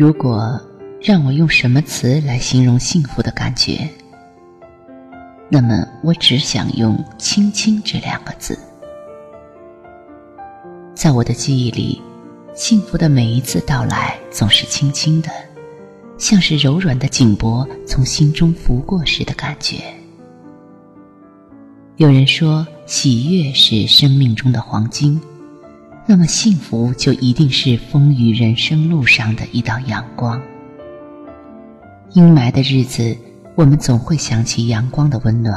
如果让我用什么词来形容幸福的感觉，那么我只想用“轻轻”这两个字。在我的记忆里，幸福的每一次到来总是轻轻的，像是柔软的颈脖从心中拂过时的感觉。有人说，喜悦是生命中的黄金，那么幸福就一定是风雨人生路上的一道阳光。阴霾的日子，我们总会想起阳光的温暖，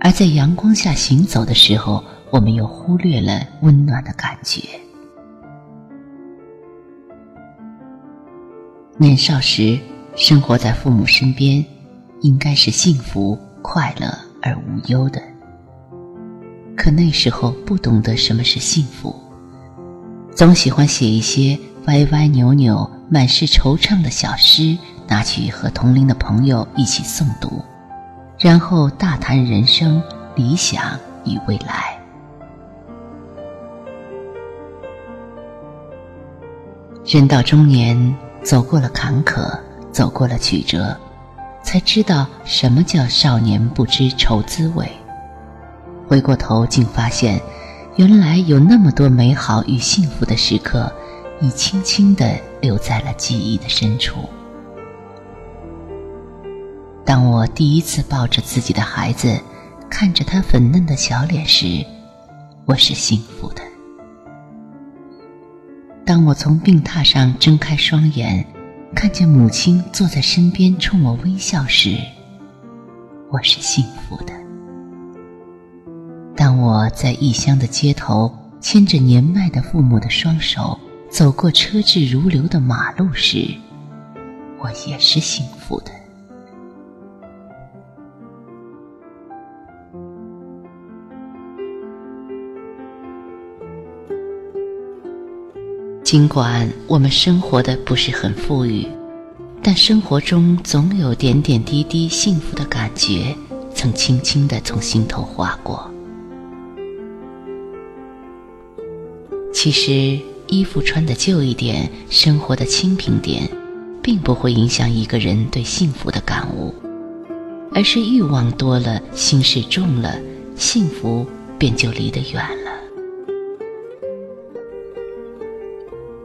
而在阳光下行走的时候，我们又忽略了温暖的感觉。年少时，生活在父母身边，应该是幸福、快乐而无忧的。可那时候不懂得什么是幸福，总喜欢写一些歪歪扭扭、满是惆怅的小诗，拿去和同龄的朋友一起诵读，然后大谈人生、理想与未来。人到中年，走过了坎坷，走过了曲折，才知道什么叫少年不知愁滋味。回过头，竟发现，原来有那么多美好与幸福的时刻，已轻轻地留在了记忆的深处。当我第一次抱着自己的孩子，看着他粉嫩的小脸时，我是幸福的；当我从病榻上睁开双眼，看见母亲坐在身边冲我微笑时，我是幸福的。当我在异乡的街头牵着年迈的父母的双手走过车至如流的马路时，我也是幸福的。尽管我们生活的不是很富裕，但生活中总有点点滴滴幸福的感觉，曾轻轻地从心头划过。其实，衣服穿的旧一点，生活的清贫点，并不会影响一个人对幸福的感悟，而是欲望多了，心事重了，幸福便就离得远了。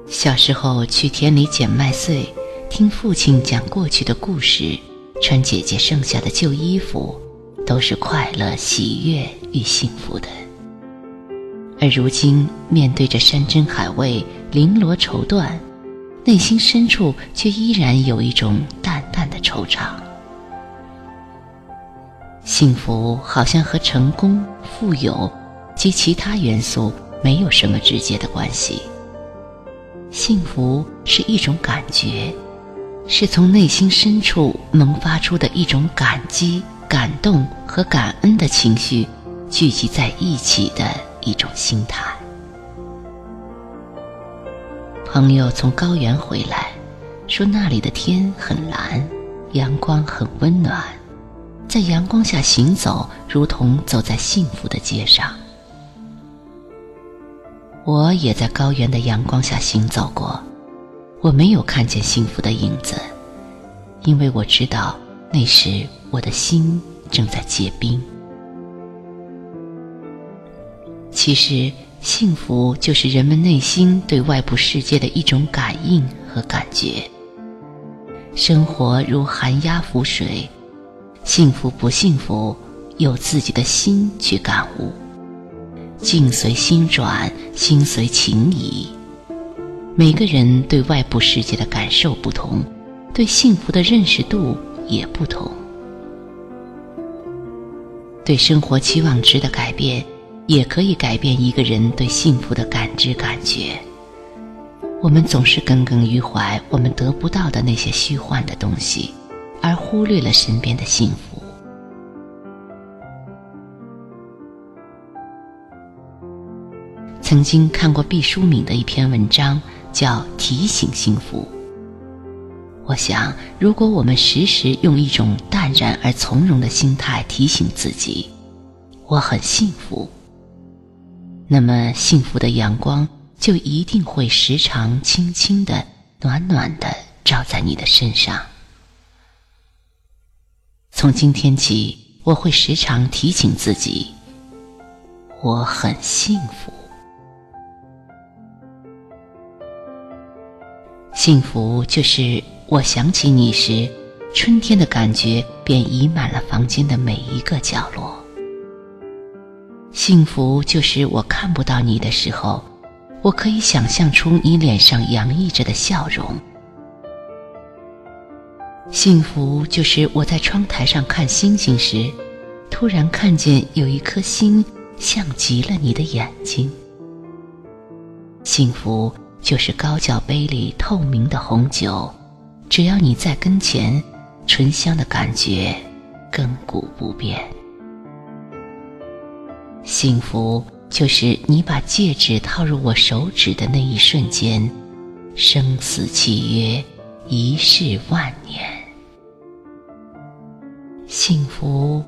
小时候去田里捡麦穗，听父亲讲过去的故事，穿姐姐剩下的旧衣服，都是快乐、喜悦与幸福的。而如今面对着山珍海味、绫罗绸缎，内心深处却依然有一种淡淡的惆怅。幸福好像和成功、富有及其他元素没有什么直接的关系。幸福是一种感觉，是从内心深处萌发出的一种感激、感动和感恩的情绪聚集在一起的。一种心态。朋友从高原回来，说那里的天很蓝，阳光很温暖，在阳光下行走，如同走在幸福的街上。我也在高原的阳光下行走过，我没有看见幸福的影子，因为我知道那时我的心正在结冰。其实，幸福就是人们内心对外部世界的一种感应和感觉。生活如寒鸦浮水，幸福不幸福，由自己的心去感悟。境随心转，心随情移。每个人对外部世界的感受不同，对幸福的认识度也不同。对生活期望值的改变。也可以改变一个人对幸福的感知感觉。我们总是耿耿于怀我们得不到的那些虚幻的东西，而忽略了身边的幸福。曾经看过毕淑敏的一篇文章，叫《提醒幸福》。我想，如果我们时时用一种淡然而从容的心态提醒自己：“我很幸福。”那么，幸福的阳光就一定会时常轻轻的、暖暖的照在你的身上。从今天起，我会时常提醒自己，我很幸福。幸福就是我想起你时，春天的感觉便溢满了房间的每一个角落。幸福就是我看不到你的时候，我可以想象出你脸上洋溢着的笑容。幸福就是我在窗台上看星星时，突然看见有一颗星像极了你的眼睛。幸福就是高脚杯里透明的红酒，只要你在跟前，醇香的感觉亘古不变。幸福就是你把戒指套入我手指的那一瞬间，生死契约，一世万年。幸福，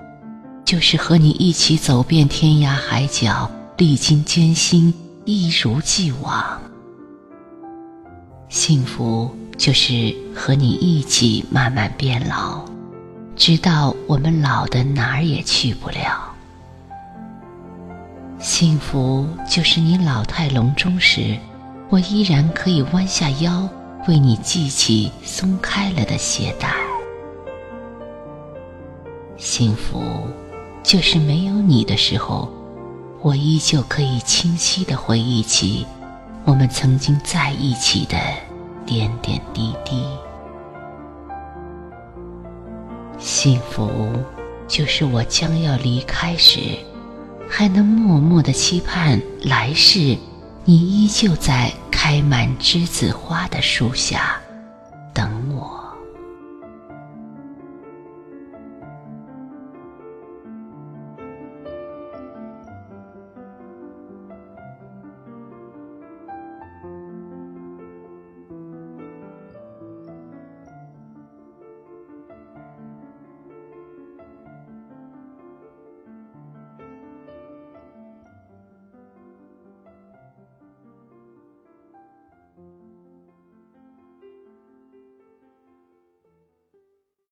就是和你一起走遍天涯海角，历经艰辛，一如既往。幸福，就是和你一起慢慢变老，直到我们老的哪儿也去不了。幸福，就是你老态龙钟时，我依然可以弯下腰，为你系起松开了的鞋带。幸福，就是没有你的时候，我依旧可以清晰的回忆起我们曾经在一起的点点滴滴。幸福，就是我将要离开时，还能默默的期盼来世，你依旧在开满栀子花的树下。